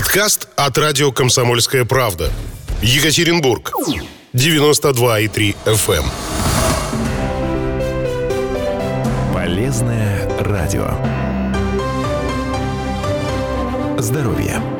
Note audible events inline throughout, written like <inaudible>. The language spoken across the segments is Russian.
Подкаст от радио «Комсомольская правда». Екатеринбург. 92,3 FM. эм. Полезное радио. Здоровье.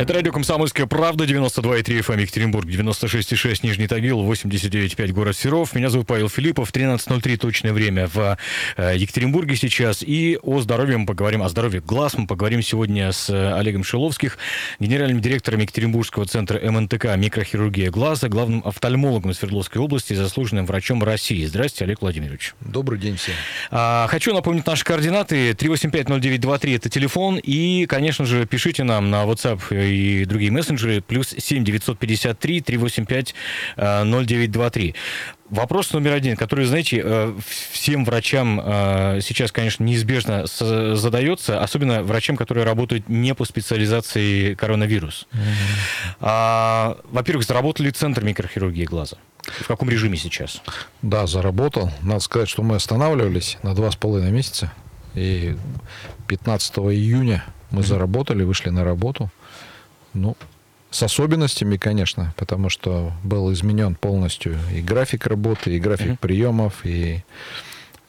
Это радио «Комсомольская правда», 92,3 FM эм, Екатеринбург, 96,6 Нижний Тагил, 89,5 город Серов. Меня зовут Павел Филиппов, 13.03 точное время в э, Екатеринбурге сейчас. И о здоровье мы поговорим, о здоровье глаз мы поговорим сегодня с э, Олегом Шиловских, генеральным директором Екатеринбургского центра МНТК «Микрохирургия глаза», главным офтальмологом Свердловской области и заслуженным врачом России. Здравствуйте, Олег Владимирович. Добрый день всем. А, хочу напомнить наши координаты. 3850923 это телефон. И, конечно же, пишите нам на WhatsApp и другие мессенджеры. Плюс 7 953 385 0923. Вопрос номер один, который, знаете, э, всем врачам э, сейчас, конечно, неизбежно задается, особенно врачам, которые работают не по специализации коронавирус. Mm-hmm. Во-первых, заработал ли центр микрохирургии глаза? В каком режиме сейчас? Да, заработал. Надо сказать, что мы останавливались на два с половиной месяца. И 15 июня мы mm-hmm. заработали, вышли на работу. Ну, с особенностями, конечно, потому что был изменен полностью и график работы, и график mm-hmm. приемов, и,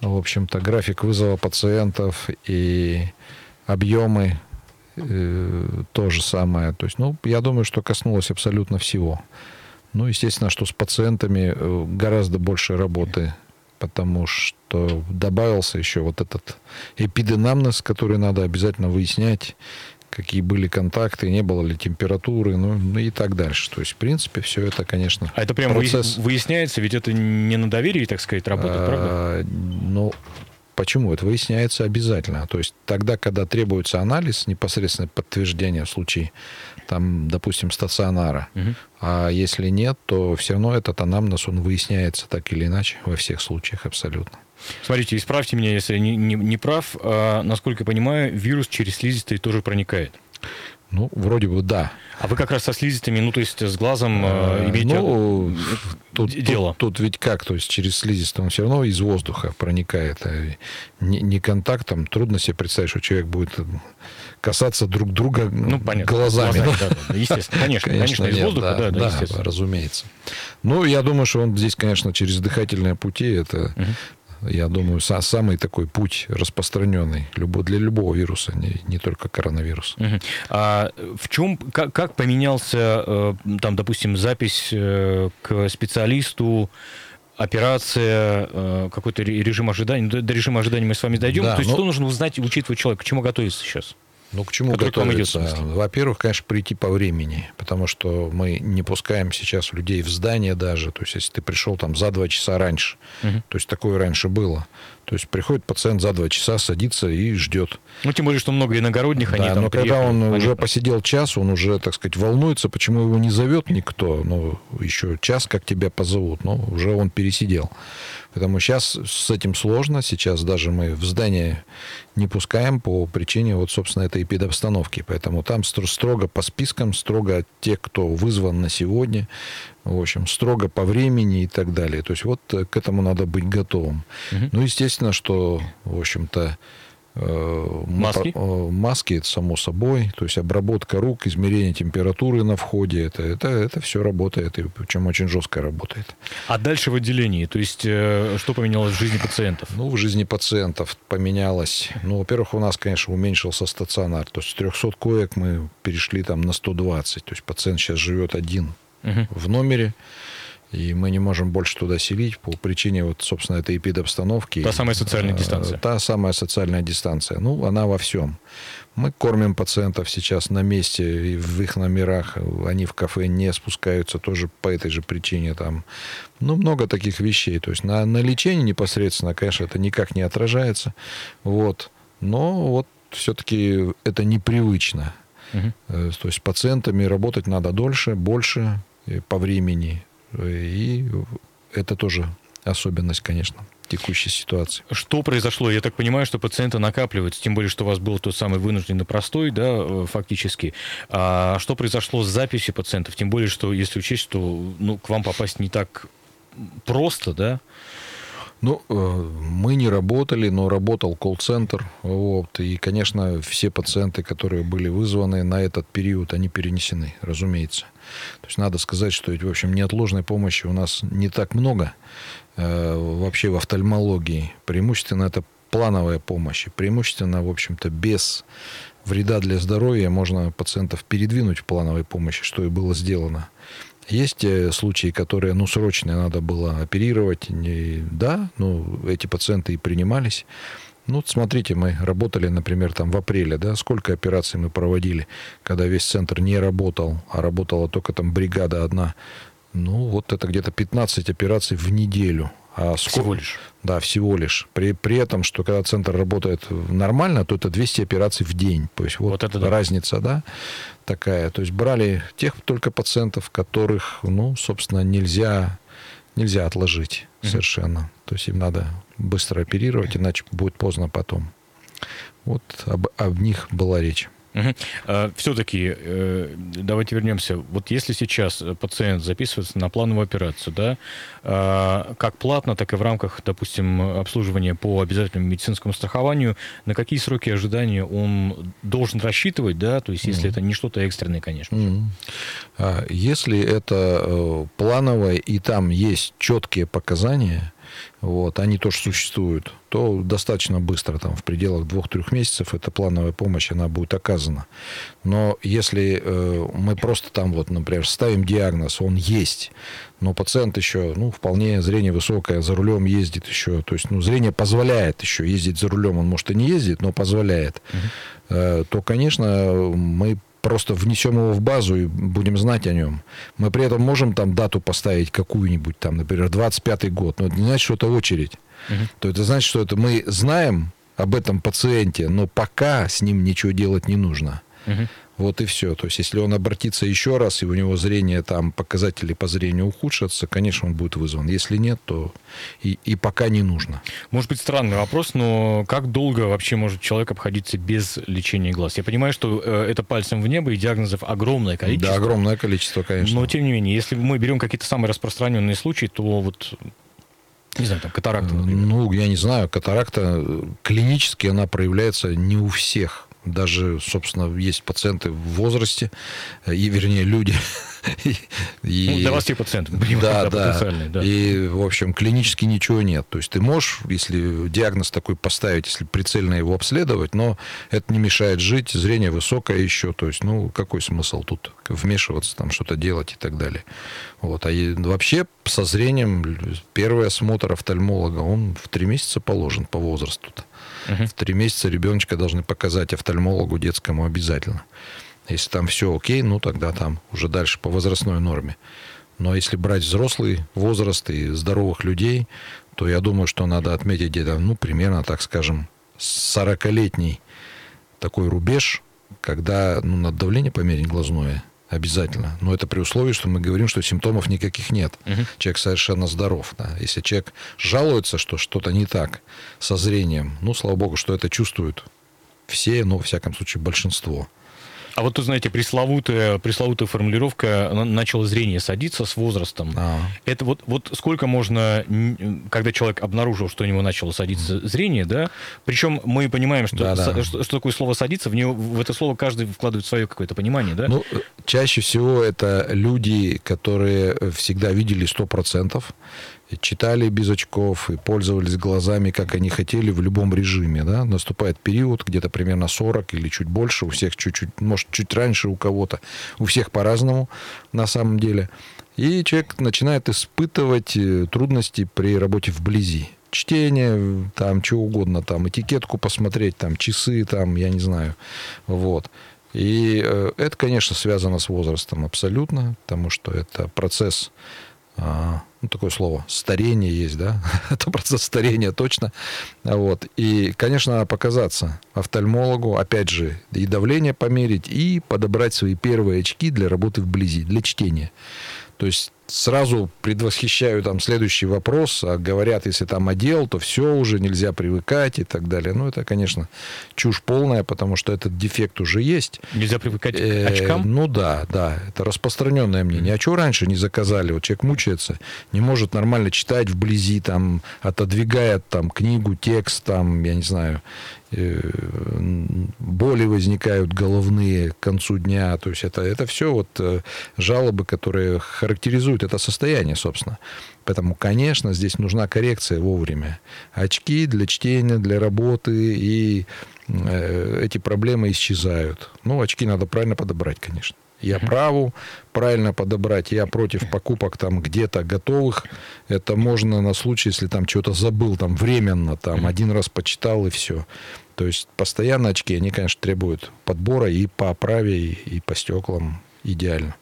в общем-то, график вызова пациентов, и объемы э, то же самое. То есть, ну, я думаю, что коснулось абсолютно всего. Ну, естественно, что с пациентами э, гораздо больше работы, потому что добавился еще вот этот эпиденамнез, который надо обязательно выяснять какие были контакты, не было ли температуры, ну, ну и так дальше. То есть, в принципе, все это, конечно, А это прямо процесс... выясняется, ведь это не на доверии, так сказать, работает, а, правда? Ну, Почему? Это выясняется обязательно. То есть тогда, когда требуется анализ, непосредственно подтверждение в случае, там, допустим, стационара, угу. а если нет, то все равно этот анамнез, он выясняется так или иначе во всех случаях абсолютно. Смотрите, исправьте меня, если не, не, не прав. А, насколько я понимаю, вирус через слизистые тоже проникает. Ну, вроде бы да. А вы как раз со слизистыми, ну, то есть с глазом э, имеете ну, тут, дело? Тут, тут ведь как, то есть через слизистый он все равно из воздуха проникает. А не, не контактом. Трудно себе представить, что человек будет касаться друг друга ну, понятно, глазами. глазами да, да, естественно, <laughs> конечно, конечно, из воздуха, да, да, да, разумеется. Ну, я думаю, что он здесь, конечно, через дыхательные пути, это угу я думаю, самый такой путь распространенный для любого вируса, не, не только коронавирус. Угу. А в чем, как, как поменялся, э, там, допустим, запись э, к специалисту, операция, э, какой-то режим ожидания? До режима ожидания мы с вами дойдем. Да, То есть, но... что нужно узнать, учитывая человека, к чему готовиться сейчас? Ну, к чему готовиться? Во-первых, конечно, прийти по времени, потому что мы не пускаем сейчас людей в здание даже. То есть, если ты пришел там за два часа раньше, угу. то есть такое раньше было, то есть приходит пациент за два часа, садится и ждет. Ну, тем более, что много иногородних, они да, там но приехали, когда он понятно. уже посидел час, он уже, так сказать, волнуется, почему его не зовет никто. Ну, еще час, как тебя позовут, но уже он пересидел. Поэтому сейчас с этим сложно. Сейчас даже мы в здание не пускаем по причине, вот, собственно, этой эпидобстановки. Поэтому там строго по спискам, строго те, кто вызван на сегодня, в общем, строго по времени и так далее. То есть вот к этому надо быть готовым. Угу. Ну, естественно, что, в общем-то, Э, маски? Э, маски, это само собой. То есть обработка рук, измерение температуры на входе. Это, это, это все работает, и причем очень жестко работает. А дальше в отделении? То есть э, что поменялось в жизни пациентов? Ну, в жизни пациентов поменялось. Ну, во-первых, у нас, конечно, уменьшился стационар. То есть с 300 коек мы перешли там на 120. То есть пациент сейчас живет один угу. в номере и мы не можем больше туда селить по причине, вот, собственно, этой эпидобстановки. Та самая социальная дистанция. Та самая социальная дистанция. Ну, она во всем. Мы кормим пациентов сейчас на месте, и в их номерах, они в кафе не спускаются тоже по этой же причине. Там, ну, много таких вещей. То есть на, на лечении непосредственно, конечно, это никак не отражается. Вот. Но вот все-таки это непривычно. Угу. То есть с пациентами работать надо дольше, больше по времени. И это тоже особенность, конечно текущей ситуации. Что произошло? Я так понимаю, что пациенты накапливаются, тем более, что у вас был тот самый вынужденный простой, да, э, фактически. А что произошло с записью пациентов? Тем более, что если учесть, что ну, к вам попасть не так просто, да? Ну, э, мы не работали, но работал колл-центр. Вот, и, конечно, все пациенты, которые были вызваны на этот период, они перенесены, разумеется. То есть надо сказать, что, в общем, неотложной помощи у нас не так много э, вообще в офтальмологии. Преимущественно это плановая помощь. Преимущественно, в общем-то, без вреда для здоровья можно пациентов передвинуть в плановой помощи, что и было сделано. Есть э, случаи, которые, ну, срочно надо было оперировать. И, да, ну, эти пациенты и принимались. Ну, смотрите, мы работали, например, там в апреле, да, сколько операций мы проводили, когда весь центр не работал, а работала только там бригада одна. Ну, вот это где-то 15 операций в неделю. А сколько? Всего лишь? Да, всего лишь. При, при этом, что когда центр работает нормально, то это 200 операций в день. То есть вот, вот это да. разница, да, такая. То есть брали тех только пациентов, которых, ну, собственно, нельзя, нельзя отложить mm-hmm. совершенно. То есть им надо быстро оперировать, иначе будет поздно потом. Вот об, об них была речь. Угу. А, Все-таки э, давайте вернемся. Вот если сейчас пациент записывается на плановую операцию, да, а, как платно, так и в рамках, допустим, обслуживания по обязательному медицинскому страхованию, на какие сроки ожидания он должен рассчитывать, да, то есть если mm это не что-то экстренное, конечно. mm Если это э, плановое и там есть четкие показания, вот, они тоже существуют, то достаточно быстро, там, в пределах двух-трех месяцев эта плановая помощь, она будет оказана. Но если э, мы просто там, вот, например, ставим диагноз, он есть, но пациент еще, ну, вполне зрение высокое, за рулем ездит еще, то есть, ну, зрение позволяет еще ездить за рулем, он, может, и не ездит, но позволяет, угу. э, то, конечно, мы просто внесем его в базу и будем знать о нем. Мы при этом можем там дату поставить какую-нибудь, там, например, 25-й год, но это не значит, что это очередь. Угу. То это значит, что это мы знаем об этом пациенте, но пока с ним ничего делать не нужно. Угу. Вот и все. То есть, если он обратится еще раз, и у него зрение, там, показатели по зрению ухудшатся, конечно, он будет вызван. Если нет, то и, и пока не нужно. Может быть, странный вопрос, но как долго вообще может человек обходиться без лечения глаз? Я понимаю, что э, это пальцем в небо, и диагнозов огромное количество. Да, огромное количество, конечно. Но, тем не менее, если мы берем какие-то самые распространенные случаи, то вот не знаю, там катаракта, например. Ну, я не знаю, катаракта э, клинически она проявляется не у всех. Даже, собственно, есть пациенты в возрасте, э, и, вернее, люди. <laughs> и, ну, для вас те пациенты, да, да, да. И, в общем, клинически ничего нет. То есть ты можешь, если диагноз такой поставить, если прицельно его обследовать, но это не мешает жить, зрение высокое еще. То есть, ну, какой смысл тут вмешиваться, там что-то делать и так далее. Вот. А вообще со зрением первый осмотр офтальмолога, он в три месяца положен по возрасту-то. Угу. В три месяца ребеночка должны показать офтальмологу детскому обязательно. Если там все окей, ну тогда там уже дальше по возрастной норме. Но если брать взрослый возраст и здоровых людей, то я думаю, что надо отметить где-то, ну, примерно, так скажем, 40-летний такой рубеж, когда ну, надо давление померить глазное, Обязательно. Но это при условии, что мы говорим, что симптомов никаких нет. Угу. Человек совершенно здоров. Да. Если человек жалуется, что что-то не так со зрением, ну, слава богу, что это чувствуют все, но, во всяком случае, большинство. А вот, вы знаете, пресловутая, пресловутая формулировка «начало зрения садиться с возрастом». А. Это вот, вот сколько можно, когда человек обнаружил, что у него начало садиться mm. зрение, да? Причем мы понимаем, что, да, да. что, что такое слово «садиться», в, него, в это слово каждый вкладывает свое какое-то понимание, да? Ну, чаще всего это люди, которые всегда видели 100%, читали без очков и пользовались глазами, как они хотели, в любом режиме. Да? Наступает период, где-то примерно 40 или чуть больше, у всех чуть-чуть, может, чуть раньше у кого-то, у всех по-разному на самом деле. И человек начинает испытывать э, трудности при работе вблизи чтение, там, что угодно, там, этикетку посмотреть, там, часы, там, я не знаю, вот. И э, это, конечно, связано с возрастом абсолютно, потому что это процесс ну, такое слово, старение есть, да, <laughs> это процесс старения точно, вот, и, конечно, показаться офтальмологу, опять же, и давление померить, и подобрать свои первые очки для работы вблизи, для чтения. То есть сразу предвосхищаю там следующий вопрос. А говорят, если там одел, то все уже нельзя привыкать и так далее. Ну, это, конечно, чушь полная, потому что этот дефект уже есть. Нельзя привыкать Э, к очкам? Ну да, да, это распространенное мнение. А что раньше не заказали? Вот человек мучается, не может нормально читать вблизи, там, отодвигает там книгу, текст, там, я не знаю, э, боли возникают головные к концу дня. То есть это, это все вот э, жалобы, которые характеризуют это состояние, собственно. Поэтому, конечно, здесь нужна коррекция вовремя. Очки для чтения, для работы, и э, эти проблемы исчезают. Ну, очки надо правильно подобрать, конечно. Я праву правильно подобрать. Я против покупок там где-то готовых. Это можно на случай, если там что-то забыл, там временно, там один раз почитал и все. То есть постоянно очки, они, конечно, требуют подбора и по оправе, и, по стеклам идеально.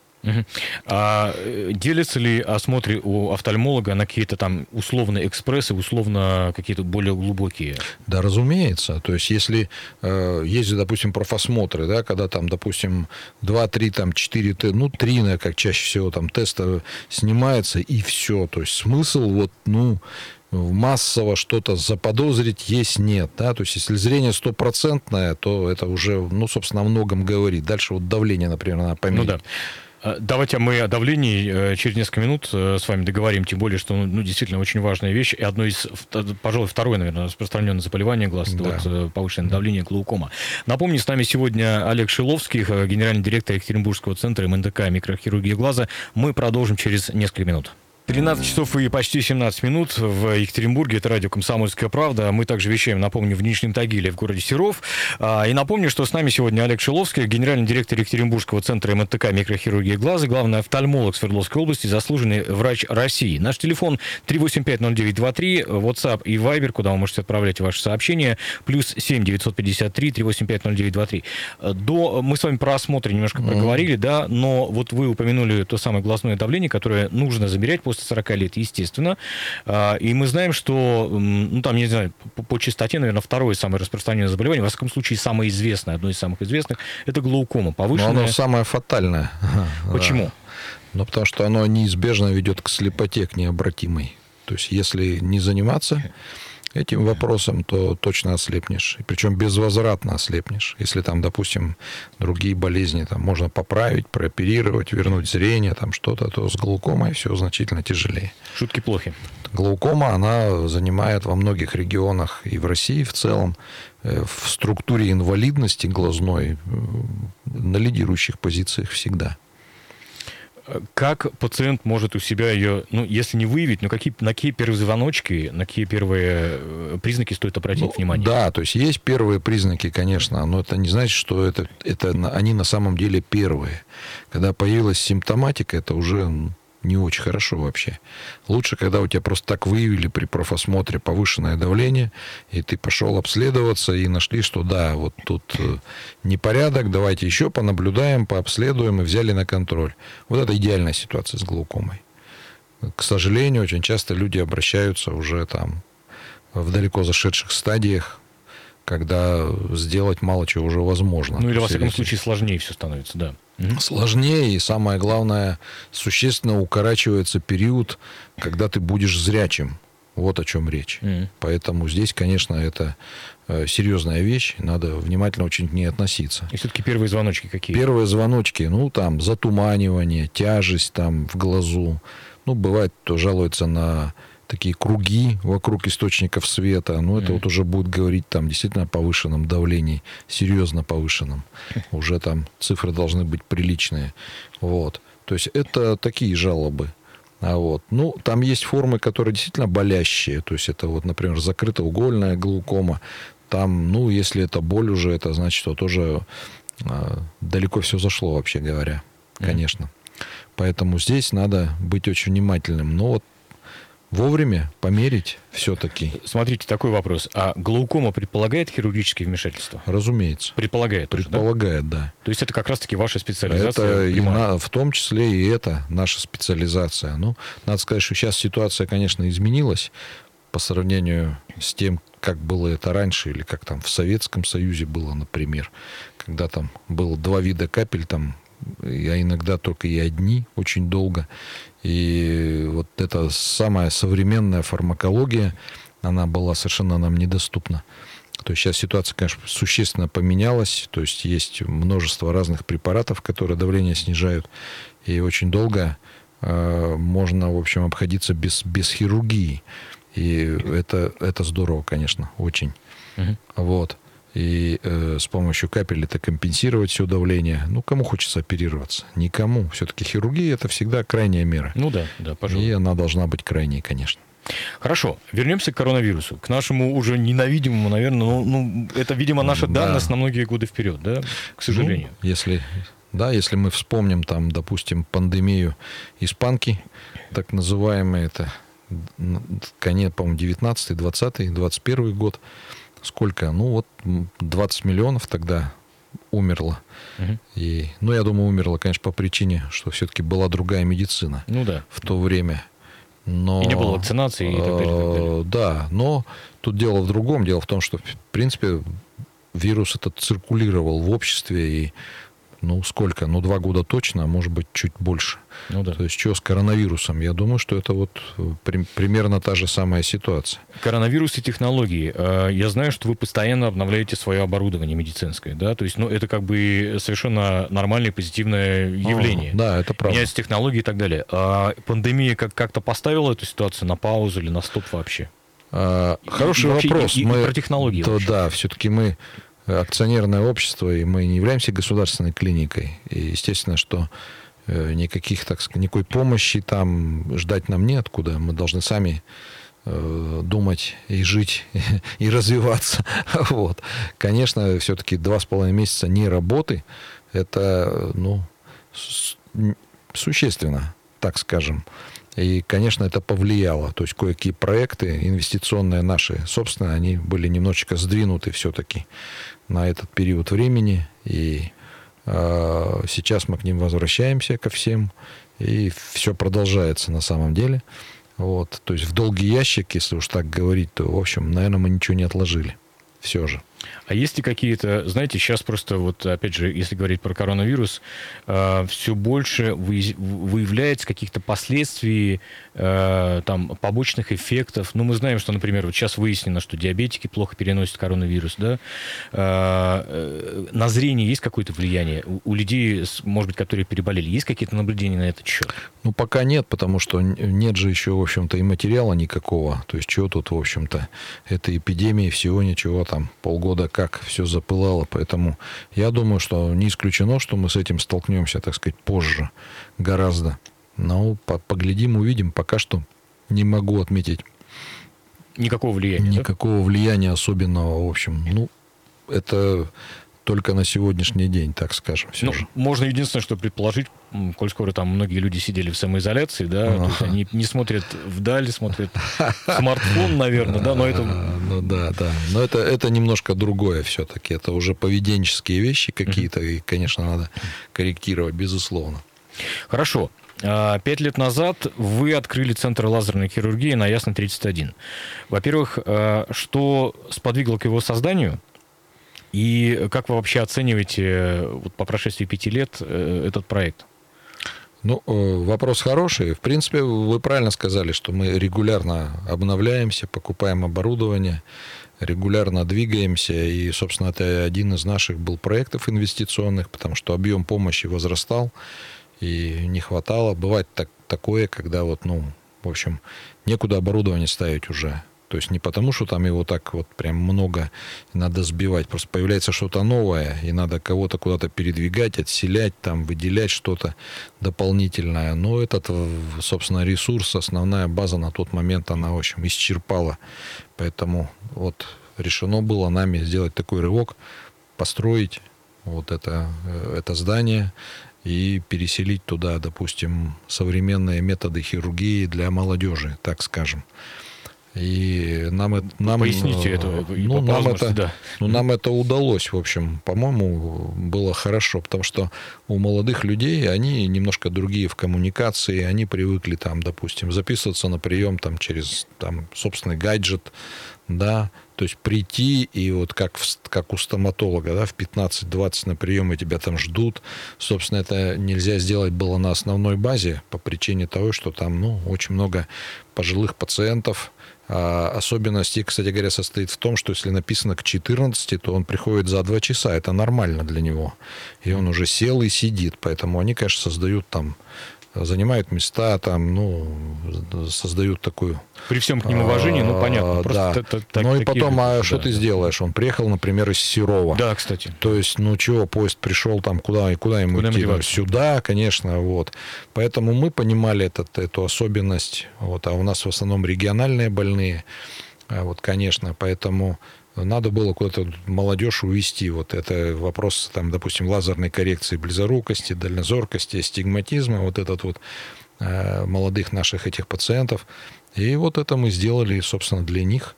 А э, делятся ли осмотры у офтальмолога на какие-то там условно экспрессы, условно какие-то более глубокие? Да, разумеется. То есть, если э, есть, допустим, профосмотры, да, когда там, допустим, 2, 3, там, 4, т- ну, 3, наверное, как чаще всего, там, теста снимается, и все. То есть, смысл вот, ну, массово что-то заподозрить есть нет, да, то есть если зрение стопроцентное, то это уже, ну, собственно, о многом говорит. Дальше вот давление, например, надо померить. Ну да. А, Давайте мы о давлении э, через несколько минут э, с вами договорим, тем более, что ну, действительно очень важная вещь. И одно из, пожалуй, второе, наверное, распространенное заболевание глаз, это Да. вот э, повышенное давление глаукома. Напомню, с нами сегодня Олег Шиловских, э, генеральный директор Екатеринбургского центра МНТК микрохирургии глаза. Мы продолжим через несколько минут. 13 часов и почти 17 минут в Екатеринбурге. Это радио «Комсомольская правда». Мы также вещаем, напомню, в Нижнем Тагиле, в городе Серов. А, И напомню, что с нами сегодня Олег Шиловский, генеральный директор Екатеринбургского центра МТК микрохирургии глаза, главный офтальмолог Свердловской области, заслуженный врач России. Наш телефон 3850923, WhatsApp и Viber, куда вы можете отправлять ваши сообщения, плюс 7 953 3850923. Э, До, мы с вами про осмотр немножко проговорили, да, но вот вы упомянули то самое глазное давление, которое нужно замерять после 40 лет, естественно. А, И мы знаем, что, ну, там, не знаю, по, по частоте, наверное, второе самое распространенное заболевание, во всяком случае, самое известное, одно из самых известных, это глаукома, Но повышенная. оно самое фатальное. Почему? Да. Ну, потому что оно неизбежно ведет к слепоте, к необратимой. То есть, если не заниматься этим вопросом, то точно ослепнешь. Причем безвозвратно ослепнешь. Если там, допустим, другие болезни там можно поправить, прооперировать, вернуть зрение, там что-то, то с глаукомой все значительно тяжелее. Шутки плохи. Глаукома, она занимает во многих регионах и в России в целом э, в структуре инвалидности глазной э, на лидирующих позициях всегда. Как пациент может у себя ее, ну, если не выявить, но какие, на какие первые звоночки, на какие первые э, признаки стоит обратить Ну, внимание? Да, то есть есть первые признаки, конечно, но это не значит, что это, это они на самом деле первые. Когда появилась симптоматика, это уже м, не очень хорошо вообще. Лучше, когда у тебя просто так выявили при профосмотре повышенное давление, и ты пошел обследоваться, и нашли, что да, вот тут э, непорядок, давайте еще понаблюдаем, пообследуем, и взяли на контроль. Вот это идеальная ситуация с глаукомой. К сожалению, очень часто люди обращаются уже там в далеко зашедших стадиях, когда сделать мало чего уже возможно. Ну, или, То во всяком случае, сложнее все становится, да. Сложнее, и самое главное, существенно укорачивается период, когда ты будешь зрячим. Вот о чем речь. Мгм. Поэтому здесь, конечно, это э, серьезная вещь, надо внимательно очень к ней относиться. И все-таки первые звоночки какие? Первые звоночки, ну, там, затуманивание, тяжесть там в глазу. Ну, бывает, кто жалуется на такие круги вокруг источников света. Ну, это вот уже будет говорить там действительно о повышенном давлении, серьезно повышенном. <laughs> Уже там цифры должны быть приличные. Вот. То есть это такие жалобы. А вот, ну, там есть формы, которые действительно болящие. То есть это вот, например, закрытоугольная глаукома. Там, ну, если это боль уже, это значит, что тоже а, далеко все зашло, вообще говоря, конечно. Поэтому здесь надо быть очень внимательным. Но вот вовремя померить все-таки, Смотрите, такой вопрос. А глаукома предполагает хирургические вмешательства? разумеется, Предполагает. тоже, да? предполагает, да. То есть это как раз-таки ваша специализация? Это и на- в том числе и это наша специализация. Ну, надо сказать, что сейчас ситуация, конечно, изменилась по сравнению с тем, как было это раньше, или как там в Советском Союзе было, например, когда там было два вида капель, там а иногда только и одни очень долго. И вот эта самая современная фармакология, она была совершенно нам недоступна. То есть сейчас ситуация, конечно, существенно поменялась. То есть есть множество разных препаратов, которые давление снижают. И очень долго э, можно, в общем, обходиться без, без хирургии. И это, это здорово, конечно, очень. Угу. Вот. И э, с помощью капель это компенсировать все давление. Ну, кому хочется оперироваться? Никому. Все-таки хирургия это всегда крайняя мера. Ну да, да, пожалуйста. И она должна быть крайней, конечно. Хорошо, вернемся к коронавирусу, к нашему уже ненавидимому, наверное, ну, ну это, видимо, наша да. данность на многие годы вперед, да, к сожалению. Ну, если, да, если мы вспомним там, допустим, пандемию испанки, так называемые, это конец, по-моему, 19 20 21 год, сколько? Ну, вот 20 миллионов тогда умерло. Угу. И, ну, я думаю, умерло, конечно, по причине, что все-таки была другая медицина ну, да. в то время. Но, и не было вакцинации и так далее, так далее. Да, но тут дело в другом. Дело в том, что, в принципе, вирус этот циркулировал в обществе, и ну, сколько? Ну, два года точно, а может быть, чуть больше. Ну, да. То есть, что с коронавирусом? Я думаю, что это вот э, при, примерно та же самая ситуация. Коронавирус и технологии. Э, я знаю, что вы постоянно обновляете свое оборудование медицинское, да? То есть, ну, это как бы совершенно нормальное позитивное явление. О, да, это правда. Меняются технологии и так далее. А пандемия как- как-то поставила эту ситуацию на паузу или на стоп вообще? А, хороший и, вопрос. И, и, мы, про технологии. То, да, все-таки мы акционерное общество, и мы не являемся государственной клиникой. И естественно, что э, никаких, так сказать, никакой помощи там ждать нам неоткуда. Мы должны сами э, думать и жить <laughs> и развиваться. <laughs> Вот. Конечно, все-таки два с половиной месяца не работы это ну, существенно, так скажем. И, конечно, это повлияло. То есть кое-какие проекты инвестиционные наши, собственно, они были немножечко сдвинуты все-таки на этот период времени. И э, сейчас мы к ним возвращаемся ко всем. И все продолжается на самом деле. Вот. То есть в долгий ящик, если уж так говорить, то, в общем, наверное, мы ничего не отложили. Все же. А есть ли какие-то, знаете, сейчас просто вот, опять же, если говорить про коронавирус, э, все больше выявляется каких-то последствий, э, там, побочных эффектов. Ну, мы знаем, что, например, вот сейчас выяснено, что диабетики плохо переносят коронавирус, да. Э, э на зрение есть какое-то влияние? У, у людей, может быть, которые переболели, есть какие-то наблюдения на этот счет? Ну, пока нет, потому что нет же еще, в общем-то, и материала никакого. То есть, что тут, в общем-то, этой эпидемии всего ничего там полгода года как все запылало, поэтому я думаю, что не исключено, что мы с этим столкнемся, так сказать, позже гораздо. Но поглядим, увидим. Пока что не могу отметить никакого влияния. Никакого да? влияния особенного, в общем. Ну, это только на сегодняшний день, так скажем. Ну, же. Можно единственное, что предположить, коль скоро там многие люди сидели в самоизоляции, да, ага. то есть они не смотрят вдаль, смотрят <laughs> смартфон, наверное, да, но это... Ну да, да. Но это, это немножко другое все-таки. Это уже поведенческие вещи какие-то, и, конечно, надо корректировать, безусловно. Хорошо. А, пять лет назад вы открыли Центр лазерной хирургии на Ясно 31. Во-первых, а, что сподвигло к его созданию? И как вы вообще оцениваете вот, по прошествии пяти лет э, этот проект? Ну, э, вопрос хороший. В принципе, вы правильно сказали, что мы регулярно обновляемся, покупаем оборудование, регулярно двигаемся. И, собственно, это один из наших был проектов инвестиционных, потому что объем помощи возрастал и не хватало. Бывает так, такое, когда вот, ну, в общем, некуда оборудование ставить уже. То есть не потому, что там его так вот прям много надо сбивать, просто появляется что-то новое, и надо кого-то куда-то передвигать, отселять, там, выделять что-то дополнительное. Но этот, собственно, ресурс, основная база на тот момент, она, в общем, исчерпала. Поэтому вот решено было нами сделать такой рывок, построить вот это, э, это здание, и переселить туда, допустим, современные методы хирургии для молодежи, так скажем. И нам это... Нам, Поясните это. Ну, нам это, да. ну, нам это удалось, в общем, по-моему, было хорошо, потому что у молодых людей, они немножко другие в коммуникации, они привыкли там, допустим, записываться на прием там через там собственный гаджет, да, То есть прийти и вот как, в, как у стоматолога, да, в 15-20 на прием и тебя там ждут. Собственно, это нельзя сделать было на основной базе по причине того, что там, ну, очень много пожилых пациентов, а особенность, кстати говоря, состоит в том, что если написано к 14, то он приходит за 2 часа. Это нормально для него. И он уже сел и сидит. Поэтому они, конечно, создают там занимают места, там, ну, создают такую... При всем к ним уважении, ну, понятно. да. Т- т- ну, и потом, а что да, ты да. сделаешь? Он приехал, например, из Серова. Да, кстати. То есть, ну, чего, поезд пришел там, куда, куда ему куда идти? Сюда, конечно, вот. Поэтому мы понимали этот, эту особенность, вот, а у нас в основном региональные больные, а вот, конечно, поэтому надо было куда-то молодежь увести. Вот это вопрос, там, допустим, лазерной коррекции близорукости, дальнозоркости, астигматизма, вот этот вот э, молодых наших этих пациентов. И вот это мы сделали, собственно, для них,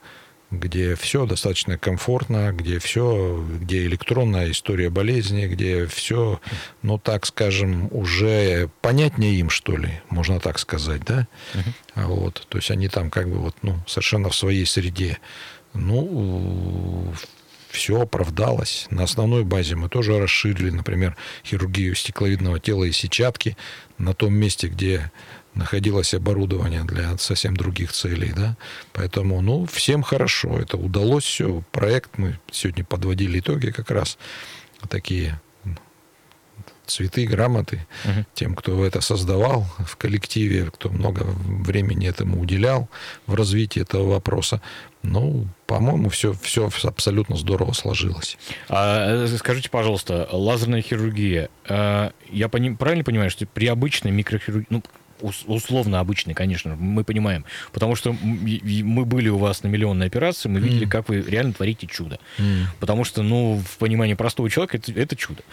где все достаточно комфортно, где все, где электронная история болезни, где все, ну, так скажем, уже понятнее им, что ли, можно так сказать, да? Uh-huh. Вот, то есть они там как бы вот, ну, совершенно в своей среде. Ну, все оправдалось. На основной базе мы тоже расширили, например, хирургию стекловидного тела и сетчатки на том месте, где находилось оборудование для совсем других целей, да. Поэтому, ну, всем хорошо. Это удалось все. Проект мы сегодня подводили итоги как раз такие цветы, грамоты угу. тем, кто это создавал в коллективе, кто много времени этому уделял в развитии этого вопроса. Ну, по-моему, все, все абсолютно здорово сложилось. А, э, скажите, пожалуйста, лазерная хирургия, э, я пони, правильно понимаю, что при обычной микрохирургии, ну, условно обычный, конечно, мы понимаем. Потому что мы были у вас на миллионной операции, мы видели, mm. как вы реально творите чудо. Mm. Потому что, ну, в понимании простого человека это, это чудо.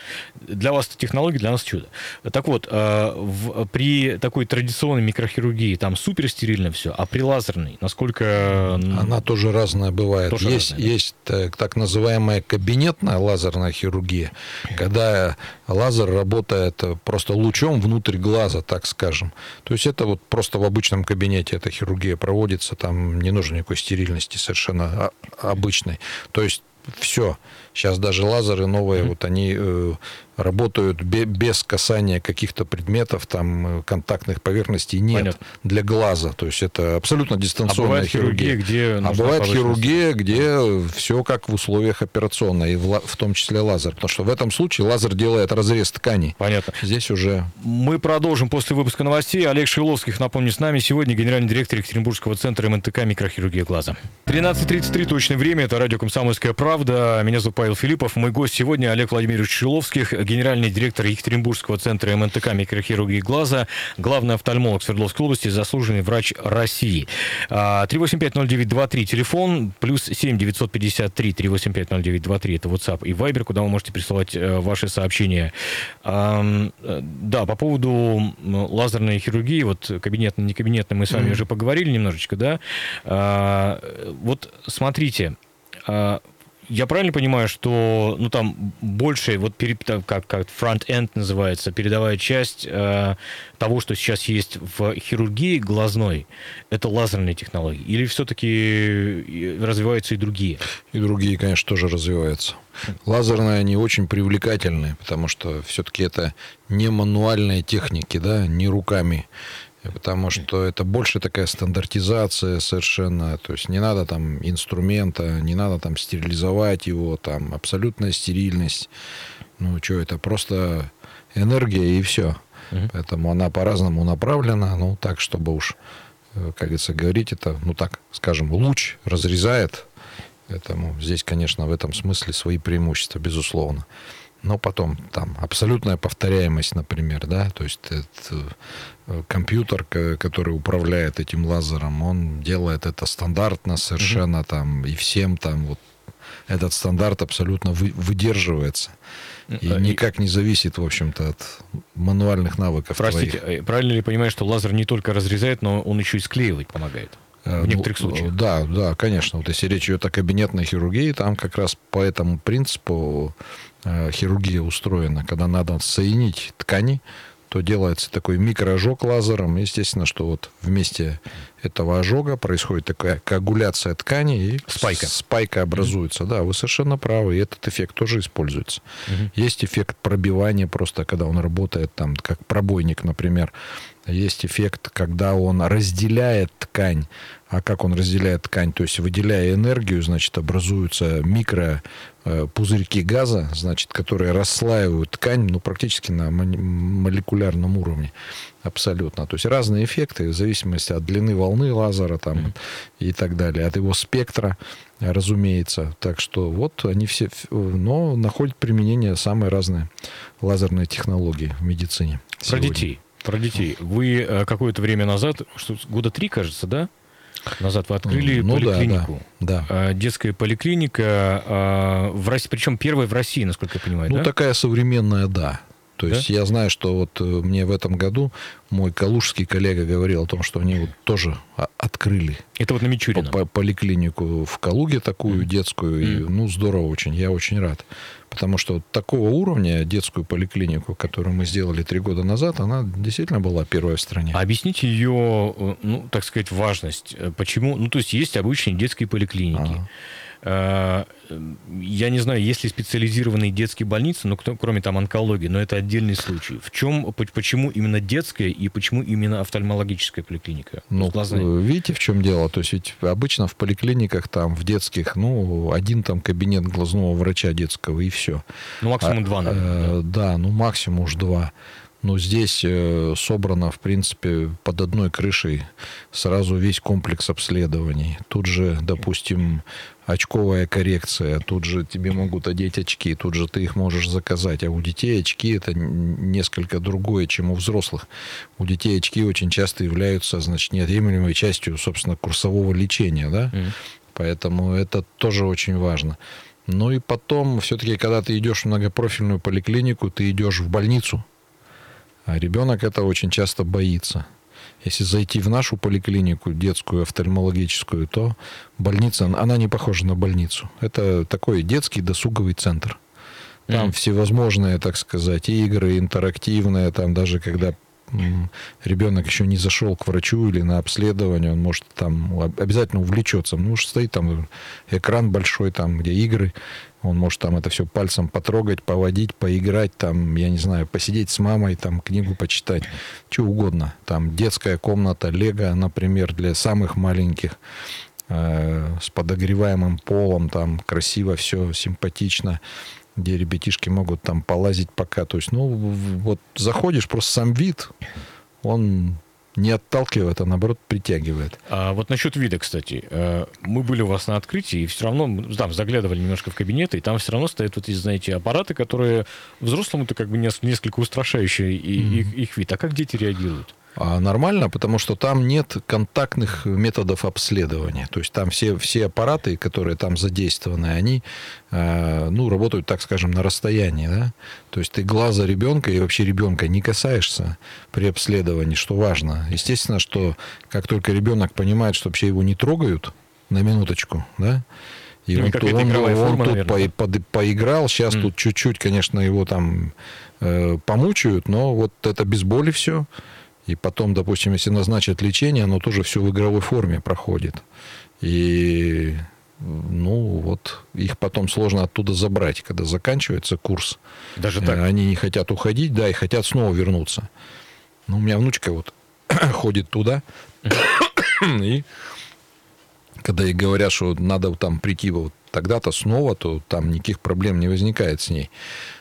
Для вас это технология, для нас чудо. Так вот, э, в, при такой традиционной микрохирургии там супер стерильно все, а при лазерной, насколько... Она тоже разная бывает. Тоже есть разная, да? есть так, так называемая кабинетная лазерная хирургия, когда лазер работает просто лучом внутрь глаза, так скажем. То есть это вот просто в обычном кабинете эта хирургия проводится, там не нужно никакой стерильности совершенно обычной. То есть все. Сейчас даже лазеры новые, mm-hmm. вот они э, работают без касания каких-то предметов, там, э, контактных поверхностей нет Понятно. для глаза. То есть это абсолютно дистанционная а бывает хирургия. хирургия где а бывает хирургия, где все как в условиях операционной, и в, в том числе лазер. Потому что в этом случае лазер делает разрез тканей. Понятно. Здесь уже... Мы продолжим после выпуска новостей. Олег Шиловских, напомню, с нами сегодня генеральный директор Екатеринбургского центра МНТК микрохирургия глаза. 13.33 точное время. Это радио «Комсомольская правда». Меня зовут Павел Филиппов. Мой гость сегодня Олег Владимирович Шиловских, генеральный директор Екатеринбургского центра МНТК микрохирургии глаза, главный офтальмолог Свердловской области, заслуженный врач России. 3850923 а, телефон, плюс 7 953 3850923 это WhatsApp и Viber, куда вы можете присылать э, ваши сообщения. Э, да, по поводу лазерной хирургии, вот кабинетно, не кабинетно, мы с вами mm-hmm. уже поговорили немножечко, да. А, вот смотрите, а, я правильно понимаю, что ну там больше вот перед, как как front-end называется передовая часть э, того, что сейчас есть в хирургии глазной, это лазерные технологии, или все-таки развиваются и другие? И другие, конечно, тоже развиваются. Лазерные они очень привлекательные, потому что все-таки это не мануальные техники, да, не руками потому что это больше такая стандартизация совершенно, то есть не надо там инструмента, не надо там стерилизовать его, там абсолютная стерильность, ну что, это просто энергия и все. Угу. Поэтому она по-разному направлена, ну так, чтобы уж, э, как говорится, говорить, это, ну так, скажем, луч разрезает, поэтому здесь, конечно, в этом смысле свои преимущества, безусловно но потом там абсолютная повторяемость, например, да, то есть это, э, компьютер, который управляет этим лазером, он делает это стандартно совершенно mm-hmm. там и всем там вот этот стандарт абсолютно вы, выдерживается и а, никак не зависит, в общем-то, от мануальных навыков. Простите, твоих. Э, правильно ли понимаю, что лазер не только разрезает, но он еще и склеивать помогает? Э, в некоторых ну, случаях. Да, да, конечно. Вот если речь идет о кабинетной хирургии, там как раз по этому принципу Э, хирургия устроена, когда надо соединить ткани то делается такой микроожог лазером. Естественно, что вот вместе этого ожога происходит такая коагуляция ткани и Спайка. спайка образуется. Да, вы совершенно правы, и этот эффект тоже используется. Есть эффект пробивания просто, когда он работает там, как пробойник, например. Есть эффект, когда он разделяет ткань. А как он разделяет ткань? То есть, выделяя энергию, значит, образуются микро э, пузырьки газа, значит, которые расслаивают ткань, ну, практически на молекулярном уровне. Абсолютно. То есть разные эффекты в зависимости от длины волны лазера там, и так далее, от его спектра, разумеется. Так что вот они все, но находят применение самые разные лазерные технологии в медицине. Про сегодня. детей. Про детей. Вы э, какое-то время назад, что года три, кажется, да? Назад вы открыли Ну да, поликлинику. да, А, Детская поликлиника а, в России, причем первая в России, насколько я понимаю, Ну, да? такая современная, да. То Да? есть я знаю, что вот э, мне в этом году мой калужский коллега говорил о том, что они вот тоже а- открыли Это вот на Мичурина. по- поликлинику в Калуге такую детскую. И, ну, здорово очень, я очень рад. Потому что вот такого уровня детскую поликлинику, которую мы сделали три года назад, она действительно была первая в стране. А объясните ее, э, ну, так сказать, важность. Э, Почему? Ну, то есть есть обычные детские поликлиники. Ага. Э, Я не знаю, есть ли специализированные детские больницы, но кто, кроме там онкологии, но это отдельный случай. В чем, по- почему именно детская и почему именно офтальмологическая поликлиника? Ну, Глазные. э, видите, в чем дело? То есть ведь обычно в поликлиниках, там, в детских, ну, один там кабинет глазного врача детского, и все. Ну, максимум два, наверное. Э, Да, ну максимум уж два. Но здесь э, собрано, в принципе, под одной крышей сразу весь комплекс обследований. Тут же, допустим, очковая коррекция, тут же тебе могут одеть очки, тут же ты их можешь заказать. А у детей очки это несколько другое, чем у взрослых. У детей очки очень часто являются, значит, неотъемлемой частью, собственно, курсового лечения, да? Мгм. Поэтому это тоже очень важно. Ну и потом, все-таки, когда ты идешь в многопрофильную поликлинику, ты идешь в больницу. А ребенок это очень часто боится. Если зайти в нашу поликлинику, детскую, офтальмологическую, то больница, она не похожа на больницу. Это такой детский досуговый центр. Там Мгм. всевозможные, так сказать, игры, интерактивные, там даже когда ребенок еще не зашел к врачу или на обследование, он может там об- обязательно увлечется. Ну, уж стоит там экран большой, там, где игры, он может там это все пальцем потрогать, поводить, поиграть, там, я не знаю, посидеть с мамой, там, книгу почитать, что угодно. Там детская комната, лего, например, для самых маленьких, э, с подогреваемым полом, там, красиво все, симпатично где ребятишки могут там полазить пока. То есть, ну, вот заходишь, просто сам вид, он не отталкивает, а наоборот притягивает. А вот насчет вида, кстати, э, мы были у вас на открытии, и все равно, мы там заглядывали немножко в кабинеты, и там все равно стоят вот эти, знаете, аппараты, которые взрослому-то как бы нес- несколько устрашающие и- их, их вид. А как дети реагируют? А нормально, потому что там нет контактных методов обследования. То есть там все, все аппараты, которые там задействованы, они э, ну, работают, так скажем, на расстоянии. Да? То есть ты глаза ребенка и вообще ребенка не касаешься при обследовании, что важно. Естественно, что как только ребенок понимает, что вообще его не трогают, на минуточку, да, и Ну, он, он- он форма, тут наверное, по- под- поиграл, сейчас Мгм. тут чуть-чуть, конечно, его там э, помучают, но вот это без боли все. И потом, допустим, если назначат лечение, оно тоже все в игровой форме проходит. И ну вот их потом сложно оттуда забрать, когда заканчивается курс. Даже так? Они не хотят уходить, да, и хотят снова вернуться. Ну, у меня внучка вот <coughs> ходит туда, <coughs> и когда ей говорят, что надо там прийти вот тогда-то снова, то там никаких проблем не возникает с ней.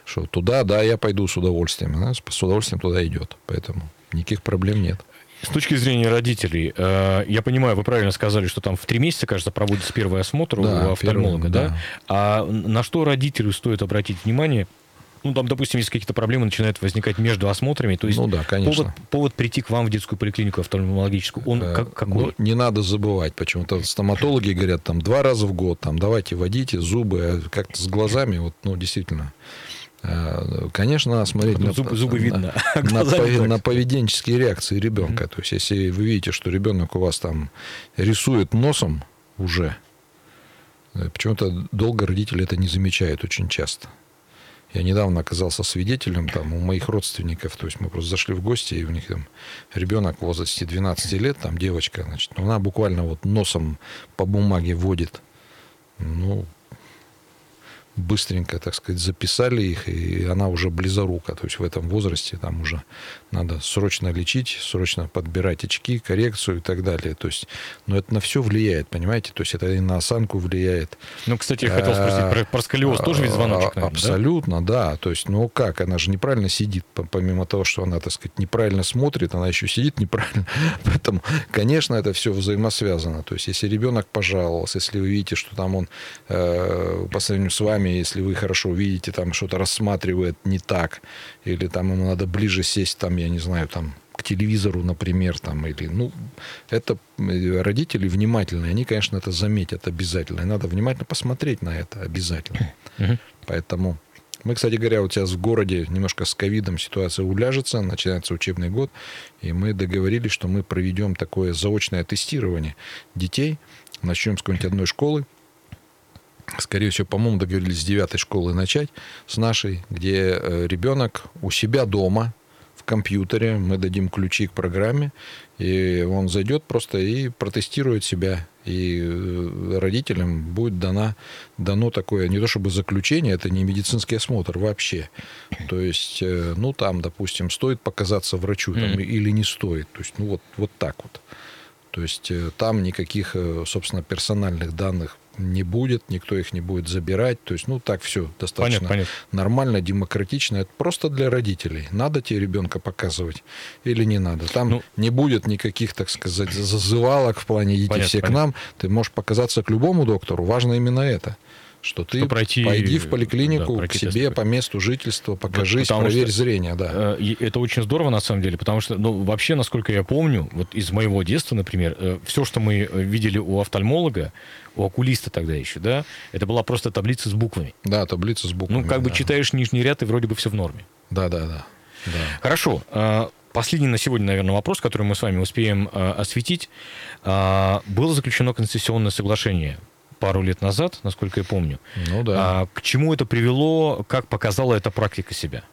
Что туда, да, я пойду с удовольствием. Она с удовольствием туда идет. Поэтому никаких проблем нет. С точки зрения родителей, э, я понимаю, вы правильно сказали, что там в три месяца, кажется, проводится первый осмотр Да, у офтальмолога, первый, да? да. А на что родителю стоит обратить внимание? Ну, там, допустим, если какие-то проблемы начинают возникать между осмотрами, то есть Ну да, конечно. повод, повод прийти к вам в детскую поликлинику офтальмологическую, он Э, как, какой? ну, не надо забывать, почему-то стоматологи говорят там два раза в год, там давайте водите зубы, а как-то с глазами, вот, ну, действительно. Э, Конечно, надо смотреть Ну, на, зубы- зубы на- видно, <laughs> а на, пове- так. на поведенческие реакции ребенка. То есть, если вы видите, что ребенок у вас там рисует носом уже, э, почему-то долго родители это не замечают очень часто. Я недавно оказался свидетелем там у моих родственников, то есть мы просто зашли в гости, и у них там ребенок в возрасте 12 лет, там девочка, значит, она буквально вот носом по бумаге водит. Ну, быстренько, так сказать, записали их, и она уже близорука. То есть в этом возрасте там уже надо срочно лечить, срочно подбирать очки, коррекцию и так далее. То есть, но это на все влияет, понимаете? То есть это и на осанку влияет. Ну, кстати, я хотел спросить, про, про сколиоз тоже ведь звоночек, наверное, Абсолютно, да? да. То есть, ну как, она же неправильно сидит, помимо того, что она, так сказать, неправильно смотрит, она еще сидит неправильно. <laughs> Поэтому, конечно, это все взаимосвязано. То есть, если ребенок пожаловался, если вы видите, что там он э, по сравнению с вами, если вы хорошо видите, там что-то рассматривает не так, или там ему надо ближе сесть, там, я не знаю, там, к телевизору, например, там, или, ну, это э, родители внимательные, они, конечно, это заметят обязательно, и надо внимательно посмотреть на это обязательно. Поэтому мы, кстати говоря, вот сейчас в городе немножко с ковидом ситуация уляжется, начинается учебный год, и мы договорились, что мы проведем такое заочное тестирование детей. Начнем с какой-нибудь одной школы, скорее всего, по-моему, договорились с девятой школы начать, с нашей, где э, ребенок у себя дома компьютере, мы дадим ключи к программе, и он зайдет просто и протестирует себя. И э, родителям будет дано, дано такое, не то чтобы заключение, это не медицинский осмотр вообще. То есть, э, ну, там, допустим, стоит показаться врачу там, mm. или не стоит. То есть, ну, вот, вот так вот. То есть, там никаких, собственно, персональных данных не будет, никто их не будет забирать. То есть, ну, так все достаточно понятно, понятно. нормально, демократично. Это просто для родителей. Надо тебе ребенка показывать или не надо. Там ну, не будет никаких, так сказать, зазывалок в плане «идите понятно, все понятно. к нам». Ты можешь показаться к любому доктору. Важно именно это что ты что пройти, пойди в поликлинику да, к себе тест. по месту жительства, покажись, потому проверь что, зрение. Да. Э, это очень здорово, на самом деле, потому что, ну, вообще, насколько я помню, вот из моего детства, например, э, все, что мы э, видели у офтальмолога, у окулиста тогда еще, да, это была просто таблица с буквами. Да, таблица с буквами. Ну, как да. бы читаешь нижний ряд, и вроде бы все в норме. Да, да, да. да. Хорошо. Последний на сегодня, наверное, вопрос, который мы с вами успеем осветить. Было заключено конституционное соглашение пару лет назад, насколько я помню. Ну да. А, к чему это привело, как показала эта практика себя?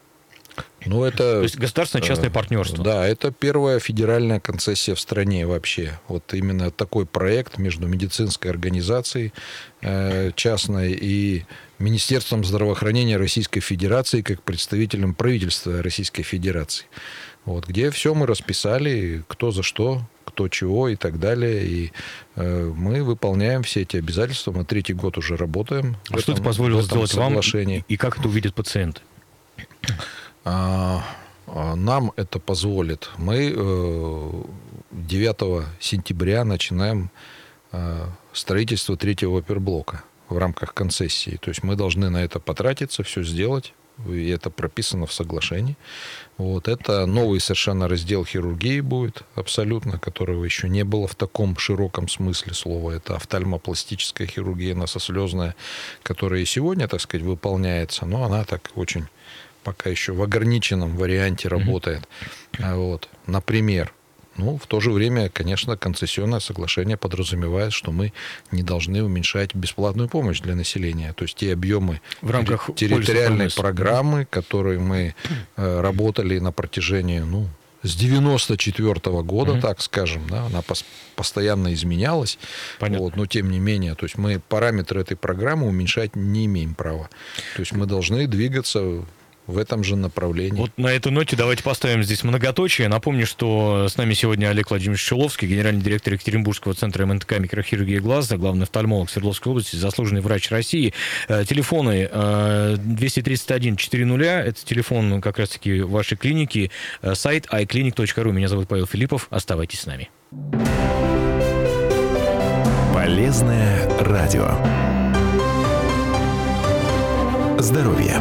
Ну, это... То есть государственно-частное э, партнерство. Да, это первая федеральная концессия в стране вообще. Вот именно такой проект между медицинской организацией э, частной и Министерством здравоохранения Российской Федерации как представителем правительства Российской Федерации. Вот, где все мы расписали, кто за что, кто чего и так далее. И э, мы выполняем все эти обязательства. Мы третий год уже работаем. А что это позволило сделать вам и, и как это увидят пациенты? А, а, нам это позволит. Мы 9 э, сентября начинаем э, строительство третьего оперблока в рамках концессии. То есть мы должны на это потратиться, все сделать и это прописано в соглашении. Вот. Это новый совершенно раздел хирургии будет абсолютно, которого еще не было в таком широком смысле слова. Это офтальмопластическая хирургия носослезная, которая и сегодня, так сказать, выполняется, но она так очень пока еще в ограниченном варианте работает. Mm-hmm. Вот. Например, ну, в то же время, конечно, концессионное соглашение подразумевает, что мы не должны уменьшать бесплатную помощь для населения. То есть те объемы в рамках территориальной программы, которые мы э, работали на протяжении, ну, с 94 -го года, угу. так скажем, да, она пос постоянно изменялась. Понятно. Вот, но тем не менее, то есть мы параметры этой программы уменьшать не имеем права. То есть мы должны двигаться в этом же направлении. Вот на этой ноте давайте поставим здесь многоточие. Напомню, что с нами сегодня Олег Владимирович Шиловский, генеральный директор Екатеринбургского центра МНТК микрохирургии глаза, главный офтальмолог Свердловской области, заслуженный врач России. Э, телефоны 231 400, это телефон как раз-таки вашей клиники, э, сайт iClinic.ru. Меня зовут Павел Филиппов. Оставайтесь с нами. Полезное радио. Здоровье.